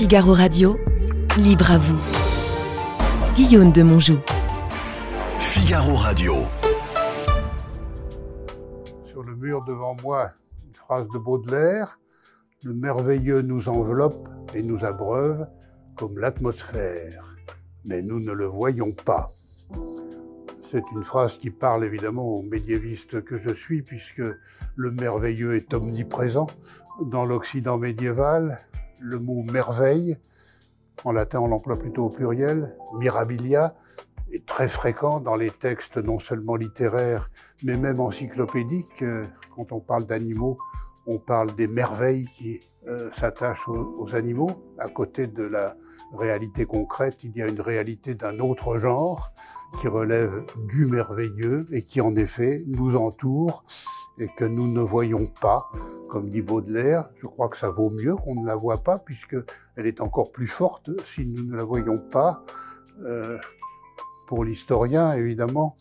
Figaro Radio, libre à vous. Guillaume de Monjou. Figaro Radio. Sur le mur devant moi, une phrase de Baudelaire Le merveilleux nous enveloppe et nous abreuve comme l'atmosphère, mais nous ne le voyons pas. C'est une phrase qui parle évidemment aux médiévistes que je suis, puisque le merveilleux est omniprésent dans l'Occident médiéval. Le mot merveille, en latin on l'emploie plutôt au pluriel, mirabilia, est très fréquent dans les textes non seulement littéraires, mais même encyclopédiques. Quand on parle d'animaux, on parle des merveilles qui euh, s'attachent aux, animaux. À côté de la réalité concrète, il y a une réalité d'un autre genre qui relève du merveilleux et qui en effet nous entoure et que nous ne voyons pas. Comme dit Baudelaire, je crois que ça vaut mieux qu'on ne la voit pas puisque elle est encore plus forte si nous ne la voyons pas. Euh, pour l'historien, évidemment,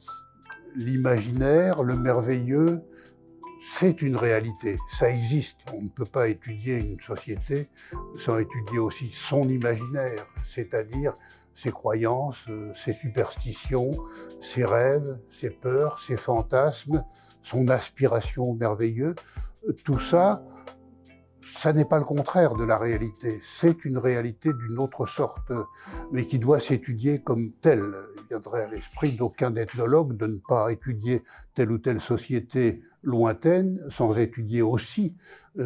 l'imaginaire, le merveilleux, c'est une réalité, ça existe. On ne peut pas étudier une société sans étudier aussi son imaginaire, c'est-à-dire ses croyances, ses superstitions, ses rêves, ses peurs, ses fantasmes, son aspiration au merveilleux. Tout ça, ça n'est pas le contraire de la réalité. C'est une réalité d'une autre sorte, mais qui doit s'étudier comme telle. Il viendrait à l'esprit d'aucun ethnologue de ne pas étudier telle ou telle société lointaine sans étudier aussi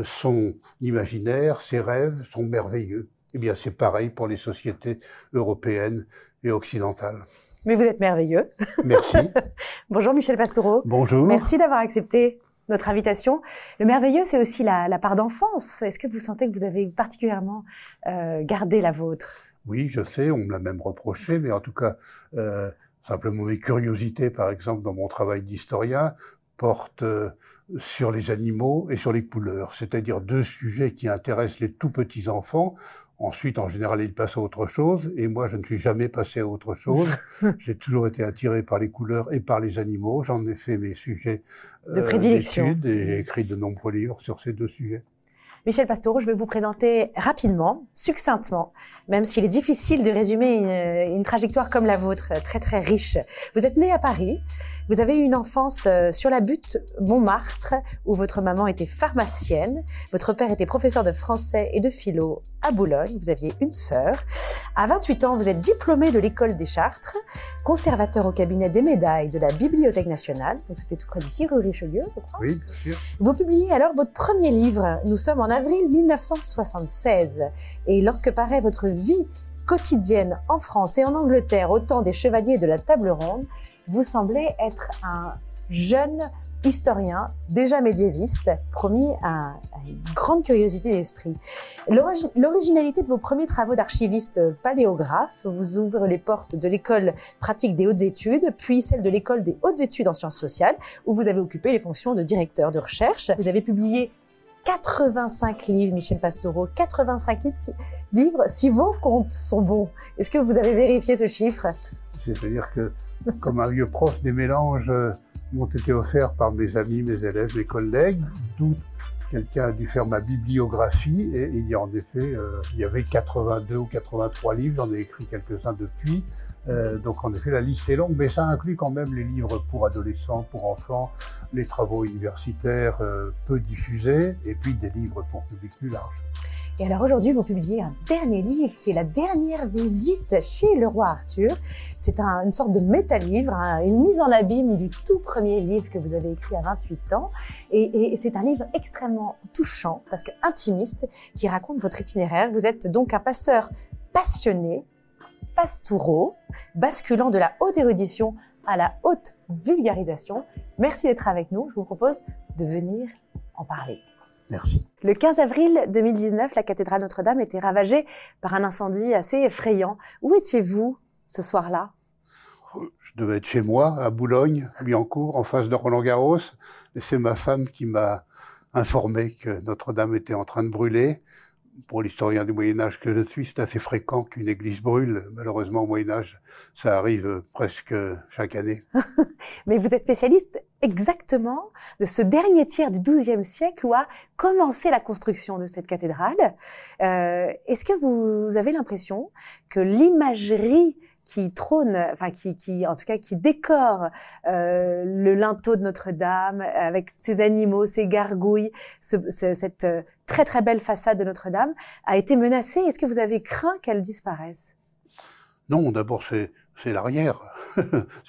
son imaginaire, ses rêves, son merveilleux. Eh bien, c'est pareil pour les sociétés européennes et occidentales. Mais vous êtes merveilleux. Merci. Bonjour Michel Pastoureau. Bonjour. Merci d'avoir accepté notre invitation. Le merveilleux, c'est aussi la, part d'enfance. Est-ce que vous sentez que vous avez particulièrement euh, gardé la vôtre? Oui, je sais, on me l'a même reproché, mais en tout cas, euh, simplement mes curiosités, par exemple, dans mon travail d'historien, portent euh, sur les animaux et sur les couleurs, c'est-à-dire deux sujets qui intéressent les tout petits enfants. Ensuite, en général, ils passent à autre chose, et moi, je ne suis jamais passé à autre chose. J'ai toujours été attiré par les couleurs et par les animaux. J'en ai fait mes sujets de prédilection et j'ai écrit de nombreux livres sur ces deux sujets. Michel Pastoureau, je vais vous présenter rapidement, succinctement, même s'il est difficile de résumer une, une, trajectoire comme la vôtre, très très riche. Vous êtes né à Paris, vous avez eu une enfance sur la butte Montmartre, où votre maman était pharmacienne, votre père était professeur de français et de philo à Boulogne, vous aviez une sœur. À 28 ans, vous êtes diplômé de l'école des Chartres, conservateur au cabinet des médailles de la Bibliothèque nationale, donc c'était tout près d'ici, rue Richelieu, je crois. Oui, bien sûr. Vous publiez alors votre premier livre, nous sommes en avril 1976, et lorsque paraît votre vie quotidienne en France et en Angleterre au temps des chevaliers de la table ronde, vous semblez être un jeune historien, déjà médiéviste, promis à, une grande curiosité d'esprit. L'originalité de vos premiers travaux d'archiviste paléographe vous ouvre les portes de l'école pratique des hautes études, puis celle de l'école des hautes études en sciences sociales, où vous avez occupé les fonctions de directeur de recherche. Vous avez publié 85 livres, Michel Pastoureau, 85 livres, si vos comptes sont bons. Est-ce que vous avez vérifié ce chiffre? C'est-à-dire que, comme un vieux prof, des mélanges m'ont été offerts par mes amis, mes élèves, mes collègues, d'où quelqu'un a dû faire ma bibliographie et il y a en effet, euh, il y avait 82 ou 83 livres, j'en ai écrit quelques-uns depuis, euh, donc en effet la liste est longue, mais ça inclut quand même les livres pour adolescents, pour enfants, les travaux universitaires euh, peu diffusés et puis des livres pour public plus large. Et alors aujourd'hui, vous publiez un dernier livre qui est la dernière visite chez le roi Arthur. C'est un, une sorte de méta-livre, hein, une mise en abîme du tout premier livre que vous avez écrit à 28 ans. Et c'est un livre extrêmement touchant parce que intimiste qui raconte votre itinéraire. Vous êtes donc un passeur passionné, pastoureau, basculant de la haute érudition à la haute vulgarisation. Merci d'être avec nous. Je vous propose de venir en parler. Merci. Le 15 avril 2019, la cathédrale Notre-Dame était ravagée par un incendie assez effrayant. Où étiez-vous ce soir-là? Je devais être chez moi, à Boulogne, Biancourt, en face de Roland-Garros. Et c'est ma femme qui m'a informé que Notre-Dame était en train de brûler. pour l'historien du Moyen Âge que je suis, c'est assez fréquent qu'une église brûle. Malheureusement, au Moyen Âge, ça arrive presque chaque année. Mais vous êtes spécialiste exactement de ce dernier tiers du XIIe siècle où a commencé la construction de cette cathédrale. Euh, Est-ce que vous avez l'impression que l'imagerie qui trône, enfin qui, qui, en tout cas qui décore euh, le linteau de Notre-Dame avec ses animaux, ses gargouilles, ce, ce, cette euh, très très belle façade de Notre-Dame a été menacée. Est-ce que vous avez craint qu'elle disparaisse? Non, d'abord c'est c'est l'arrière,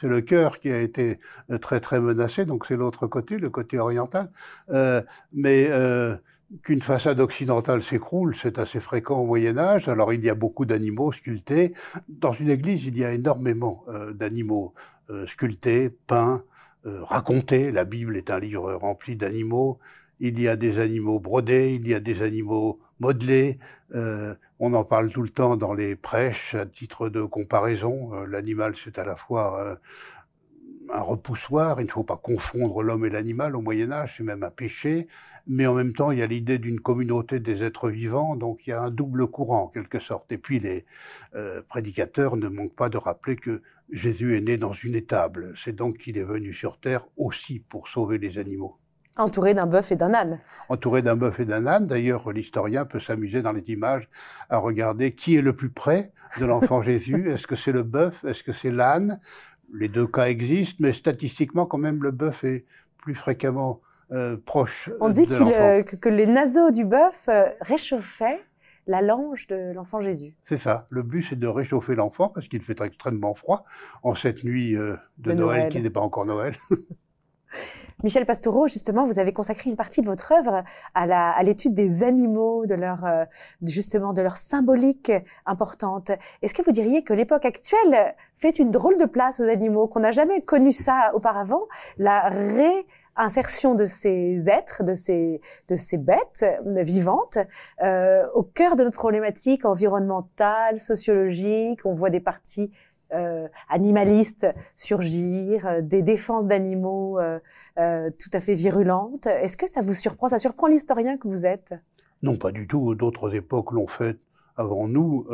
c'est le cœur qui a été très très menacé, donc c'est l'autre côté, le côté oriental. Euh, mais euh, qu'une façade occidentale s'écroule, c'est assez fréquent au Moyen Âge. Alors il y a beaucoup d'animaux sculptés. Dans une église, il y a énormément euh, d'animaux euh, sculptés, peints, euh, racontés. La Bible est un livre rempli d'animaux. Il y a des animaux brodés, il y a des animaux modelés. On en parle tout le temps dans les prêches à titre de comparaison. L'animal, c'est à la fois un repoussoir, il ne faut pas confondre l'homme et l'animal au Moyen Âge, c'est même un péché, mais en même temps il y a l'idée d'une communauté des êtres vivants, donc il y a un double courant en quelque sorte. Et puis les euh, prédicateurs ne manquent pas de rappeler que Jésus est né dans une étable, c'est donc qu'il est venu sur terre aussi pour sauver les animaux. Entouré d'un bœuf et d'un âne. Entouré d'un bœuf et d'un âne. D'ailleurs, l'historien peut s'amuser dans les images à regarder qui est le plus près de l'enfant Jésus. Est-ce que c'est le bœuf? Est-ce que c'est l'âne? Les deux cas existent, mais statistiquement, quand même, le bœuf est plus fréquemment euh, proche. On dit de euh, que, que les naseaux du bœuf euh, réchauffaient la lange de l'enfant Jésus. C'est ça. Le but, c'est de réchauffer l'enfant parce qu'il fait extrêmement froid en cette nuit euh, de, De Noël, Noël. qui n'est pas encore Noël. Michel Pastoureau, justement, vous avez consacré une partie de votre œuvre à, la, à l'étude des animaux, de leur, euh, justement, de leur symbolique importante. Est-ce que vous diriez que l'époque actuelle fait une drôle de place aux animaux, qu'on n'a jamais connu ça auparavant, la réinsertion de ces êtres, de ces, de ces bêtes euh, vivantes, euh, au cœur de notre problématique environnementale, sociologique. On voit des parties euh, animalistes surgir, euh, des défenses d'animaux euh, euh, tout à fait virulentes. Est-ce que ça vous surprend Ça surprend l'historien que vous êtes? Non, pas du tout. D'autres époques l'ont fait avant nous.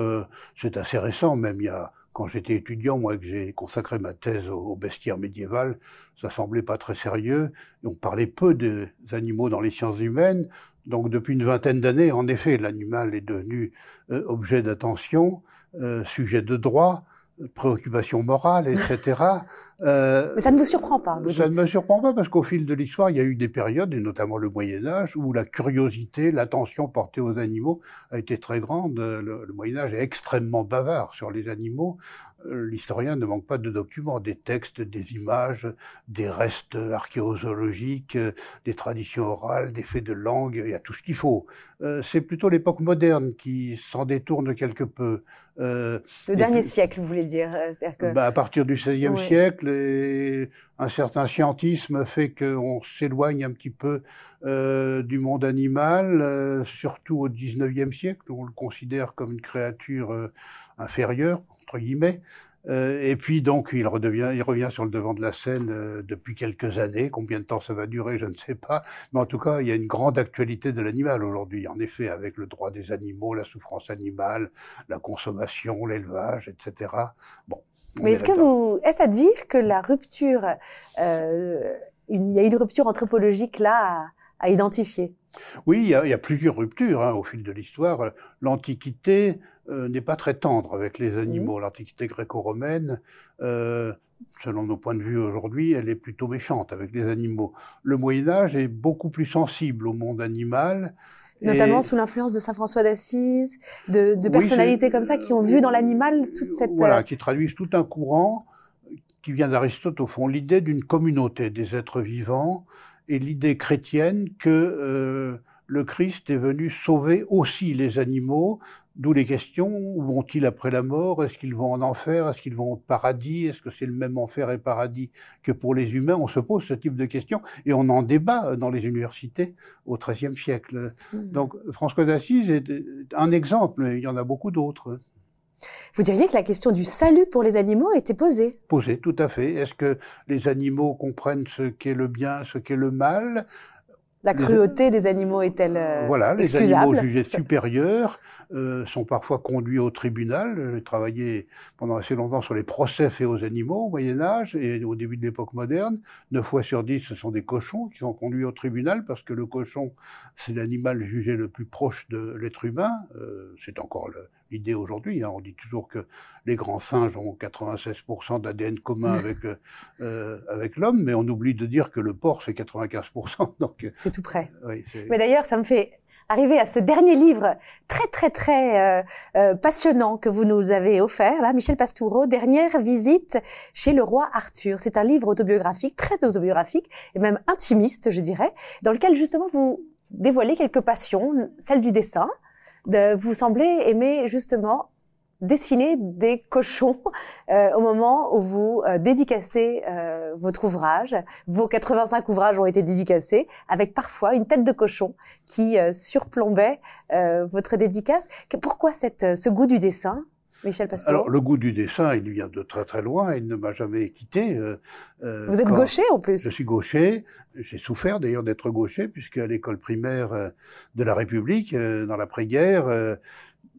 C'est assez récent, même il y a quand j'étais étudiant, moi, que j'ai consacré ma thèse au, bestiaire médiéval, ça semblait pas très sérieux. On parlait peu des animaux dans les sciences humaines. Donc, depuis une vingtaine d'années, en effet, l'animal est devenu objet d'attention, sujet de droit, euh, préoccupation morale, etc. Euh, Mais ça ne vous surprend pas, vous ça dites. ne me surprend pas parce qu'au fil de l'histoire, il y a eu des périodes, et notamment le Moyen Âge, où la curiosité, l'attention portée aux animaux a été très grande. Le, le Moyen Âge est extrêmement bavard sur les animaux. Euh, L'historien ne manque pas de documents, des textes, des images, des restes archéologiques, euh, des traditions orales, des faits de langue, il y a tout ce qu'il faut. Euh, C'est plutôt l'époque moderne qui s'en détourne quelque peu. Euh, Le dernier puis- siècle, vous voulez dire. euh, C'est-à-dire que bah, à partir du XVIe siècle, et un certain scientisme fait qu'on s'éloigne un petit peu euh, du monde animal, surtout au XIXe siècle, où on le considère comme une créature inférieure, entre guillemets. Euh, et puis donc, il, redevient, il revient sur le devant de la scène euh, depuis quelques années. Combien de temps ça va durer, je ne sais pas. Mais en tout cas, il y a une grande actualité de l'animal aujourd'hui. En effet, avec le droit des animaux, la souffrance animale, la consommation, l'élevage, etc. Bon. on Mais est est-ce que vous, est-ce à dire que la rupture, euh, une- il y a une rupture anthropologique là à, à identifier? Oui, il y a, il y a plusieurs ruptures hein, au fil de l'histoire. L'Antiquité euh, n'est pas très tendre avec les animaux. L'Antiquité gréco-romaine, euh, selon nos points de vue aujourd'hui, elle est plutôt méchante avec les animaux. Le Moyen Âge est beaucoup plus sensible au monde animal. Notamment et- sous l'influence de saint François d'Assise, de, de Oui, personnalités comme ça qui ont vu dans l'animal toute cette. Voilà, euh, qui traduisent tout un courant qui vient d'Aristote, au fond, l'idée d'une communauté des êtres vivants et l'idée chrétienne que le Christ est venu sauver aussi les animaux, d'où les questions, où vont-ils après la mort? Est-ce qu'ils vont en enfer? Est-ce qu'ils vont au paradis? Est-ce que c'est le même enfer et paradis que pour les humains? On se pose ce type de questions et on en débat dans les universités au XIIIe siècle. hmm. Donc François d'Assise est un exemple, mais il y en a beaucoup d'autres. Vous diriez que la question du salut pour les animaux était posée. Posé, tout à fait. Est-ce que les animaux comprennent ce qu'est le bien, ce qu'est le mal? La cruauté des animaux est-elle euh, Voilà, les excusable animaux jugés supérieurs euh, sont parfois conduits au tribunal. J'ai travaillé pendant assez longtemps sur les procès faits aux animaux au Moyen Âge et au début de l'époque moderne. Neuf fois sur dix, ce sont des cochons qui sont conduits au tribunal parce que le cochon, c'est l'animal jugé le plus proche de l'être humain. Euh, c'est encore l'idée aujourd'hui. hein. On dit toujours que les grands singes ont 96% d'ADN commun avec, euh, avec l'homme, mais on oublie de dire que le porc, c'est 95%. Donc, C'est tout près. oui, Mais d'ailleurs, ça me fait arriver à ce dernier livre très très très euh, euh, passionnant que vous nous avez offert, là, Michel Pastoureau, Dernière visite chez le roi Arthur. C'est un livre autobiographique, très autobiographique et même intimiste, je dirais, dans lequel justement vous dévoilez quelques passions, celle du dessin. De, vous semblez aimer justement dessiner des cochons euh, au moment où vous euh, dédicacez euh, votre ouvrage. Vos 85 ouvrages ont été dédicacés avec parfois une tête de cochon qui euh, surplombait euh, votre dédicace. Que- pourquoi cette, euh, ce goût du dessin, Michel Pastore Alors, le goût du dessin, il vient de très très loin, il ne m'a jamais quitté. euh, Vous êtes gaucher en plus. Je suis gaucher, j'ai souffert d'ailleurs d'être gaucher, puisque à l'école primaire de la République, dans l'après-guerre, euh,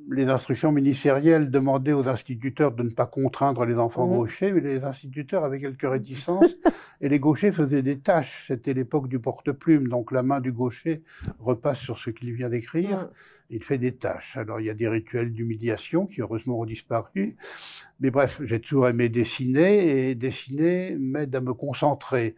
les instructions ministérielles demandaient aux instituteurs de ne pas contraindre les enfants Mhm. gauchers, mais les instituteurs avaient quelques réticences, et les gauchers faisaient des tâches. C'était l'époque du porte-plume, donc la main du gaucher repasse sur ce qu'il vient d'écrire Mm. Il fait des tâches. Alors il y a des rituels d'humiliation qui heureusement ont disparu. Mais bref, j'ai toujours aimé dessiner et dessiner m'aide à me concentrer.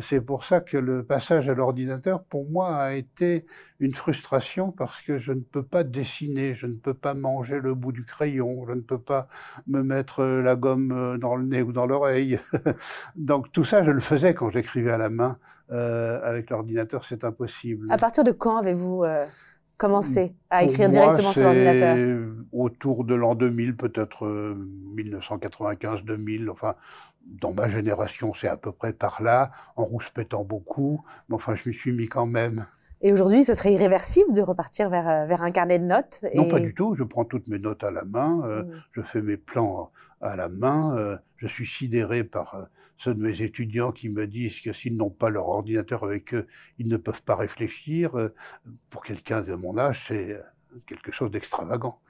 C'est pour ça que le passage à l'ordinateur, pour moi, a été une frustration parce que je ne peux pas dessiner, je ne peux pas manger le bout du crayon, je ne peux pas me mettre la gomme dans le nez ou dans l'oreille. Donc tout ça, je le faisais quand j'écrivais à la main. Euh, avec l'ordinateur, c'est impossible. À partir de quand avez-vous euh, commencé à Pour écrire moi, directement sur l'ordinateur Autour de l'an 2000, peut-être euh, 1995-2000. Enfin, dans ma génération, c'est à peu près par là, en rouspétant beaucoup. Mais enfin, je m'y suis mis quand même. Et aujourd'hui, ce serait irréversible de repartir vers, euh, vers un carnet de notes Non, pas du tout. Je prends toutes mes notes à la main. euh, Mm. je fais mes plans à la main. euh, je suis sidéré par euh, ceux de mes étudiants qui me disent que s'ils n'ont pas leur ordinateur avec eux, ils ne peuvent pas réfléchir. Euh, Pour quelqu'un de mon âge, c'est euh, quelque chose d'extravagant.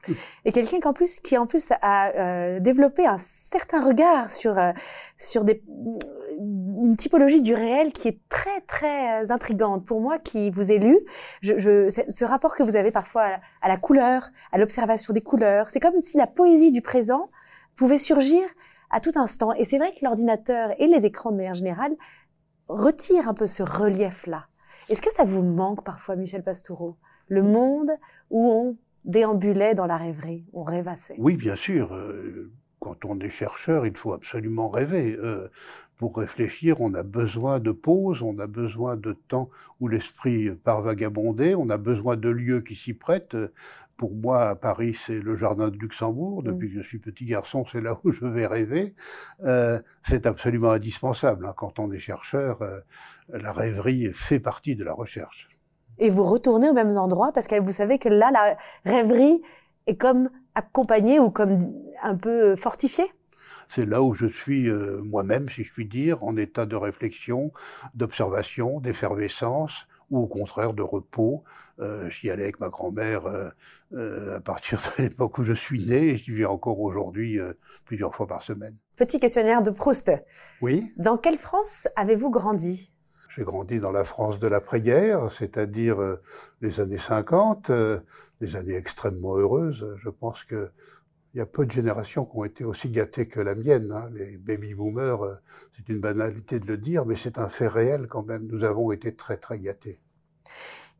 Et quelqu'un qui en plus, qui en plus a euh, développé un certain regard sur sur une typologie du réel qui est très très intrigante pour moi, qui vous ai lu. Ce rapport que vous avez parfois à la couleur, à l'observation des couleurs, c'est comme si la poésie du présent pouvait surgir à tout instant. Et c'est vrai que l'ordinateur et les écrans de manière générale retirent un peu ce relief-là. Est-ce que ça vous manque parfois, Michel Pastoureau, le monde où on déambulait dans la rêverie, on rêvassait? Oui, bien sûr. euh, Quand on est chercheur, il faut absolument rêver. Euh, Pour réfléchir, on a besoin de pause, on a besoin de temps où l'esprit part vagabonder, on a besoin de lieux qui s'y prêtent. Pour moi, à Paris, c'est le jardin de Luxembourg. Mm. Depuis que je suis petit garçon, c'est là où je vais rêver. Euh, c'est absolument indispensable. hein. Quand on est chercheur, euh, la rêverie fait partie de la recherche. Et vous retournez aux mêmes endroits parce que vous savez que là, la rêverie est comme accompagnée ou comme un peu fortifiée C'est là où je suis euh, moi-même, si je puis dire, en état de réflexion, d'observation, d'effervescence, ou au contraire de repos. Euh, J'y allais avec ma grand-mère euh, euh, à partir de l'époque où je suis né, et j'y vais encore aujourd'hui plusieurs fois par semaine. Petit questionnaire de Proust. Oui, Dans quelle France avez-vous grandi? J'ai grandi dans la France de l'après-guerre, c'est-à-dire euh, les années 50, euh, des années extrêmement heureuses. Je pense que il y a peu de générations qui ont été aussi gâtées que la mienne. hein. Les baby-boomers, euh, c'est une banalité de le dire, mais c'est un fait réel quand même. Nous avons été très très gâtés.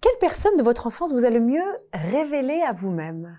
Quelle personne de votre enfance vous a le mieux révélé à vous-même?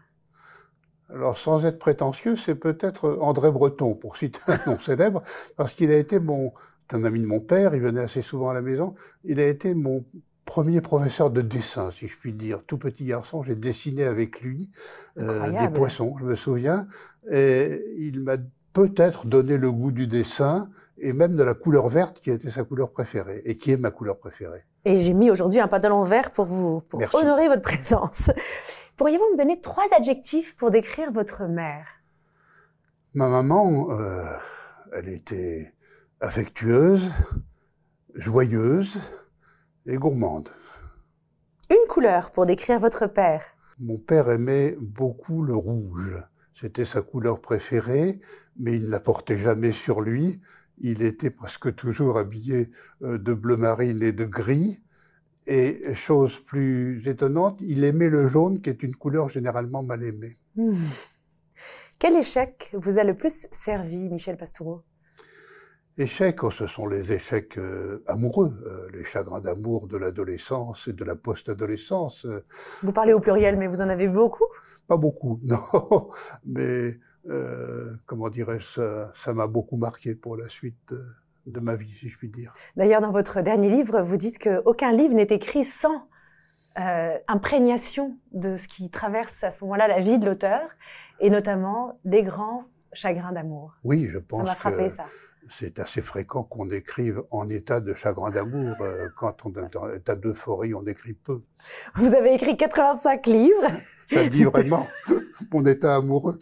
Alors, sans être prétentieux, c'est peut-être André Breton, pour citer un nom célèbre, parce qu'il a été mon, un ami de mon père, il venait assez souvent à la maison, il a été mon premier professeur de dessin, si je puis dire. Tout petit garçon, j'ai dessiné avec lui euh, des poissons, je me souviens, et il m'a peut-être donné le goût du dessin, et même de la couleur verte, qui était sa couleur préférée, et qui est ma couleur préférée. Et j'ai mis aujourd'hui un pantalon vert pour vous pour Merci. honorer votre présence. Pourriez-vous me donner trois adjectifs pour décrire votre mère? Ma maman, euh, elle était affectueuse, joyeuse et gourmande. Une couleur pour décrire votre père. Mon père aimait beaucoup le rouge. C'était sa couleur préférée, mais il ne la portait jamais sur lui. Il était presque toujours habillé euh, de bleu marine et de gris. Et chose plus étonnante, il aimait le jaune, qui est une couleur généralement mal aimée. Hmm. Quel échec vous a le plus servi, Michel Pastoureau? Échecs, oh, ce sont les échecs euh, amoureux, euh, les chagrins d'amour de l'adolescence et de la post-adolescence. Vous parlez au pluriel, mais vous en avez eu beaucoup? Pas beaucoup, non. Mais euh, comment dirais-je, ça m'a beaucoup marqué pour la suite de ma vie, si je puis dire. D'ailleurs, dans votre dernier livre, vous dites qu'aucun livre n'est écrit sans imprégnation de ce qui traverse à ce moment-là la vie de l'auteur, et notamment des grands chagrins d'amour. Oui, je pense. Ça m'a frappé, ça c'est assez fréquent qu'on écrive en état de chagrin d'amour. Euh, quand on est en état d'euphorie, on écrit peu. Vous avez écrit 85 livres. Ça dit vraiment mon état amoureux.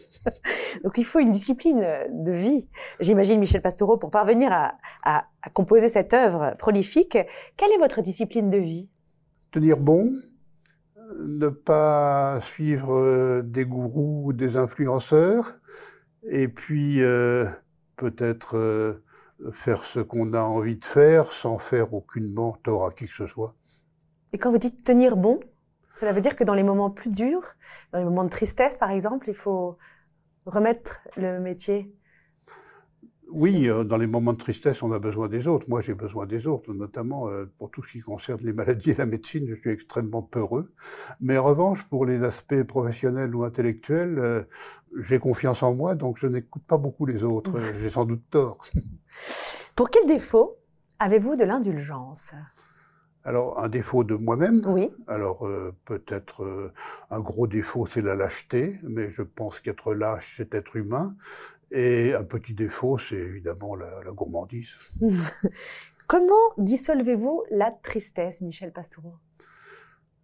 Donc il faut une discipline de vie. J'imagine Michel Pastoureau pour parvenir à, à, composer cette œuvre prolifique. Quelle est votre discipline de vie? Tenir bon, ne pas suivre euh, des gourous ou des influenceurs, et puis euh, peut-être euh, faire ce qu'on a envie de faire sans faire aucunement tort à qui que ce soit. Et quand vous dites tenir bon, cela veut dire que dans les moments plus durs, dans les moments de tristesse par exemple, il faut remettre le métier oui, euh, dans les moments de tristesse, on a besoin des autres. Moi, j'ai besoin des autres, notamment euh, pour tout ce qui concerne les maladies et la médecine. Je suis extrêmement peureux. Mais en revanche, pour les aspects professionnels ou intellectuels, euh, j'ai confiance en moi, donc je n'écoute pas beaucoup les autres. j'ai sans doute tort. Pour quel défaut avez-vous de l'indulgence? Alors, un défaut de moi-même? Oui. Alors, peut-être un gros défaut, c'est la lâcheté, mais je pense qu'être lâche, c'est être humain. Et un petit défaut, c'est évidemment la, gourmandise. Comment dissolvez-vous la tristesse, Michel Pastoureau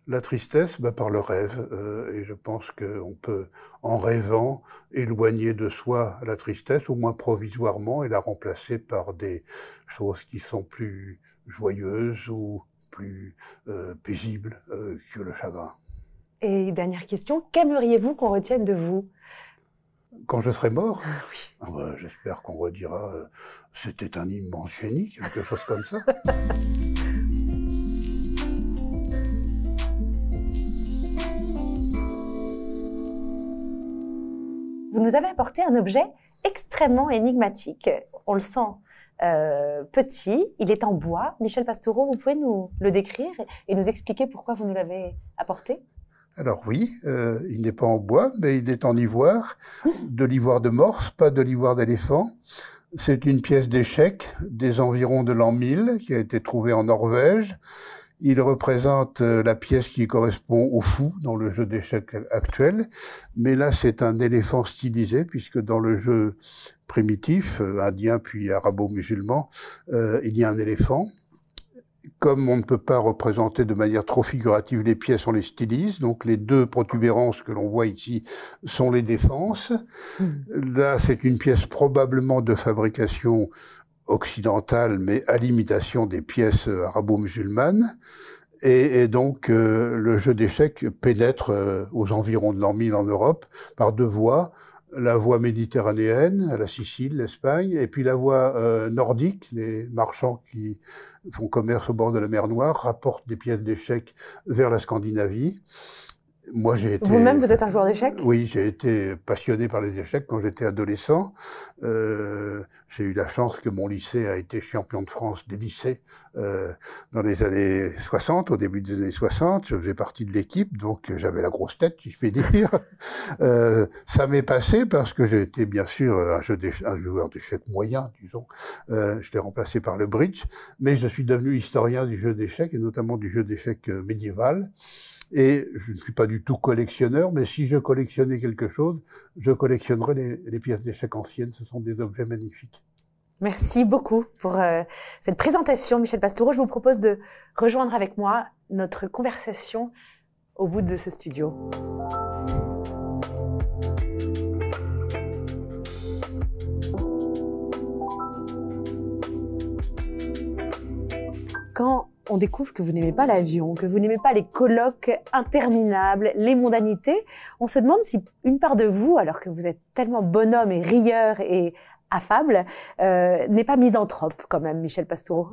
La tristesse, bah, par le rêve. Euh, et je pense qu'on peut, en rêvant, éloigner de soi la tristesse, au moins provisoirement, et la remplacer par des choses qui sont plus joyeuses ou plus euh, paisibles euh, que le chagrin. Et dernière question, qu'aimeriez-vous qu'on retienne de vous? Quand je serai mort, oui. Ah bah, j'espère qu'on redira euh, c'était un immense génie, quelque chose comme ça. Vous nous avez apporté un objet extrêmement énigmatique. On le sent euh, petit, il est en bois. Michel Pastoureau, vous pouvez nous le décrire et nous expliquer pourquoi vous nous l'avez apporté? Alors oui, euh, il n'est pas en bois, mais il est en ivoire, de l'ivoire de morse, pas de l'ivoire d'éléphant. C'est une pièce d'échec des environs de l'an 1000 qui a été trouvée en Norvège. Il représente euh, la pièce qui correspond au fou dans le jeu d'échecs actuel, mais là c'est un éléphant stylisé puisque dans le jeu primitif, euh, indien puis arabo-musulman, il y a un éléphant comme on ne peut pas représenter de manière trop figurative les pièces, on les stylise. Donc les deux protubérances que l'on voit ici sont les défenses. Hmm. Là, c'est une pièce probablement de fabrication occidentale, mais à l'imitation des pièces arabo-musulmanes. Et, donc euh, le jeu d'échecs pénètre euh, aux environs de l'an 1000 en Europe par deux voies la voie méditerranéenne, la Sicile, l'Espagne, et puis la voie euh, nordique, les marchands qui font commerce au bord de la mer Noire rapportent des pièces d'échecs vers la Scandinavie. Moi, j'ai été. Vous-même, vous êtes un joueur d'échecs? Oui, j'ai été passionné par les échecs quand j'étais adolescent. Euh, j'ai eu la chance que mon lycée a été champion de France des lycées euh, dans les années 60, au début des années 60. Je faisais partie de l'équipe, donc j'avais la grosse tête, si je puis dire. euh, ça m'est passé parce que j'ai été bien sûr un, jeu un joueur d'échecs moyen, disons. Euh, je l'ai remplacé par le bridge, mais je suis devenu historien du jeu d'échecs et notamment du jeu d'échecs euh, médiéval. Et je ne suis pas du tout collectionneur, mais si je collectionnais quelque chose, je collectionnerais les, pièces d'échecs anciennes. Ce sont des objets magnifiques. Merci beaucoup pour euh, cette présentation, Michel Pastoureau. Je vous propose de rejoindre avec moi notre conversation au bout de ce studio. Quand on découvre que vous n'aimez pas l'avion, que vous n'aimez pas les colloques interminables, les mondanités. On se demande si une part de vous, alors que vous êtes tellement bonhomme et rieur et affable, euh, n'est pas misanthrope quand même, Michel Pastoureau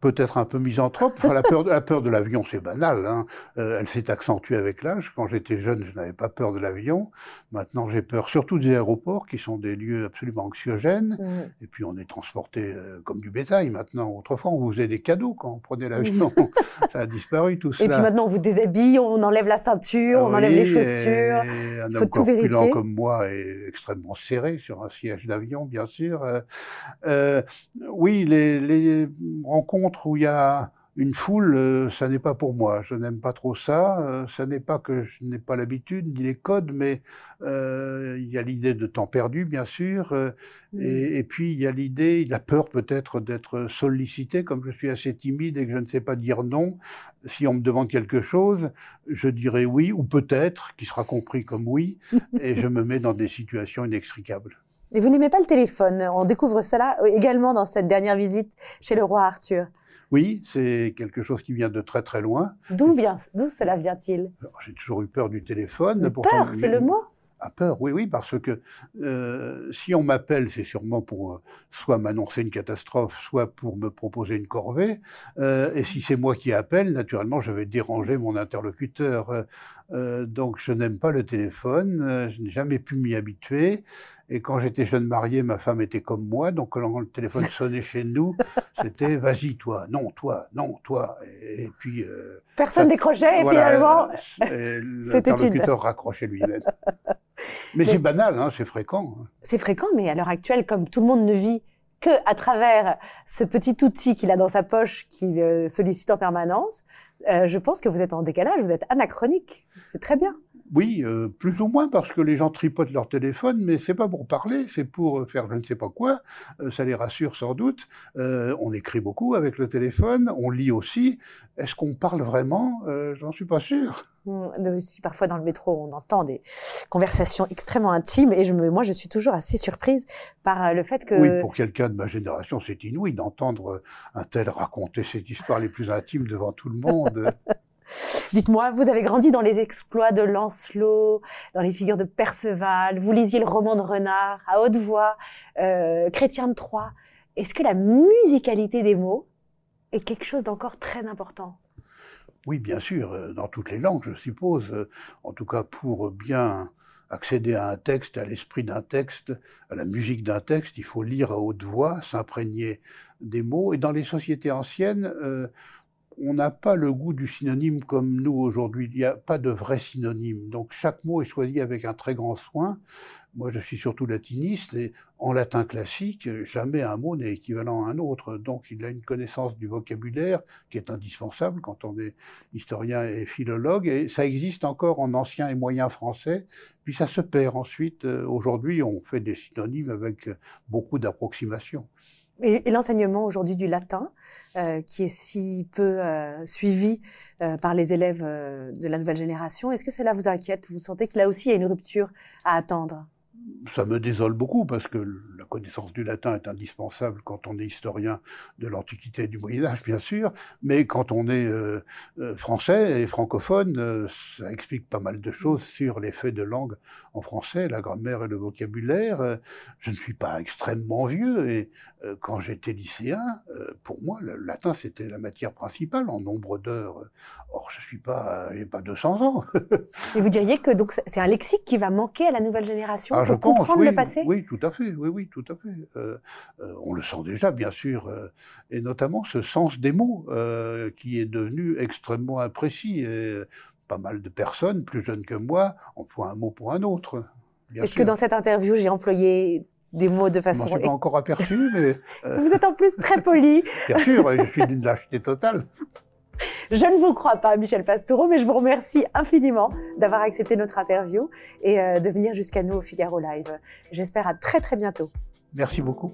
peut-être un peu misanthrope. la peur, la peur de l'avion, c'est banal. Hein. Euh, elle s'est accentuée avec l'âge. Quand j'étais jeune, je n'avais pas peur de l'avion. Maintenant, j'ai peur surtout des aéroports, qui sont des lieux absolument anxiogènes. Mmh. Et puis, on est transporté euh, comme du bétail maintenant. Autrefois, on vous faisait des cadeaux quand on prenait l'avion. ça a disparu tout ça. Et puis maintenant, on vous déshabille, on enlève la ceinture, on enlève les chaussures. Un homme corpulent comme moi est extrêmement serré sur un siège d'avion, bien sûr. Euh, oui, les, les rencontres où il y a une foule, euh, ça n'est pas pour moi. Je n'aime pas trop ça. Euh, ça n'est pas que je n'ai pas l'habitude ni les codes, mais euh, il y a l'idée de temps perdu, bien sûr. Et, puis il y a l'idée, la peur peut-être d'être sollicité, comme je suis assez timide et que je ne sais pas dire non. Si on me demande quelque chose, je dirai oui ou peut-être, qui sera compris comme oui, et je me mets dans des situations inextricables. Et vous n'aimez pas le téléphone. On découvre cela également dans cette dernière visite chez le roi Arthur. Oui, c'est quelque chose qui vient de très très loin. D'où vient, d'où cela vient-il? J'ai toujours eu peur du téléphone. peur, c'est le mot? À peur, oui, oui, parce que euh, si on m'appelle, c'est sûrement pour euh, soit m'annoncer une catastrophe, soit pour me proposer une corvée. Euh, et si c'est moi qui appelle, naturellement, je vais déranger mon interlocuteur. donc, je n'aime pas le téléphone. je n'ai jamais pu m'y habituer. Et quand j'étais jeune marié, ma femme était comme moi, donc quand le téléphone sonnait chez nous, c'était vas-y toi, non toi, non toi. Et, puis euh, personne décrochait et finalement l'interlocuteur raccrochait lui-même. Mais, c'est banal, hein, c'est fréquent. Hein. C'est fréquent, mais à l'heure actuelle, comme tout le monde ne vit que à travers ce petit outil qu'il a dans sa poche, qu'il sollicite en permanence, euh, je pense que vous êtes en décalage, vous êtes anachronique. C'est très bien. Oui, euh, plus ou moins parce que les gens tripotent leur téléphone, mais c'est pas pour parler, c'est pour faire je ne sais pas quoi. Euh, ça les rassure sans doute. Euh, on écrit beaucoup avec le téléphone, on lit aussi. Est-ce qu'on parle vraiment? J'en suis pas sûr. Mmh, aussi, parfois dans le métro, on entend des conversations extrêmement intimes, et je me, moi, je suis toujours assez surprise par le fait que. Oui, pour quelqu'un de ma génération, c'est inouï d'entendre un tel raconter ses histoires les plus intimes devant tout le monde. Dites-moi, vous avez grandi dans les exploits de Lancelot, dans les figures de Perceval, vous lisiez le roman de Renard à haute voix, euh, Chrétien de Troyes. Est-ce que la musicalité des mots est quelque chose d'encore très important? Oui, bien sûr, euh, dans toutes les langues, je suppose. Euh, en tout cas, pour bien accéder à un texte, à l'esprit d'un texte, à la musique d'un texte, il faut lire à haute voix, s'imprégner des mots. Et dans les sociétés anciennes, on n'a pas le goût du synonyme comme nous aujourd'hui. Il n'y a pas de vrai synonyme. Donc chaque mot est choisi avec un très grand soin. Moi, je suis surtout latiniste et en latin classique, jamais un mot n'est équivalent à un autre. Donc il a une connaissance du vocabulaire qui est indispensable quand on est historien et philologue. Et ça existe encore en ancien et moyen français. Puis ça se perd ensuite. Euh, aujourd'hui, on fait des synonymes avec beaucoup d'approximations. Et, l'enseignement aujourd'hui du latin, euh, qui est si peu euh, suivi euh, par les élèves de la nouvelle génération, est-ce que cela vous inquiète? Vous sentez que là aussi il y a une rupture à attendre? Ça me désole beaucoup parce que la connaissance du latin est indispensable quand on est historien de l'Antiquité et du Moyen Âge, bien sûr, mais quand on est euh, euh, français et francophone, euh, ça explique pas mal de choses sur l'effet de langue en français, la grammaire et le vocabulaire. je ne suis pas extrêmement vieux et quand j'étais lycéen, pour moi, le latin c'était la matière principale en nombre d'heures. Or, je suis pas, j'ai pas 200 ans. et vous diriez que donc c'est un lexique qui va manquer à la nouvelle génération? Pour comprendre le passé Oui, tout à fait. Oui, oui, tout à fait. Euh, euh, on le sent déjà, bien sûr, euh, et notamment ce sens des mots qui est devenu extrêmement imprécis. Et pas mal de personnes plus jeunes que moi emploient un mot pour un autre. Est-ce que dans cette interview, j'ai employé des mots de façon. Je ne pas encore aperçu, mais. Vous êtes en plus très poli. Bien sûr, je suis d'une lâcheté totale. Je ne vous crois pas, Michel Pastoureau, mais je vous remercie infiniment d'avoir accepté notre interview et euh, de venir jusqu'à nous au Figaro Live. J'espère à très très bientôt. Merci beaucoup.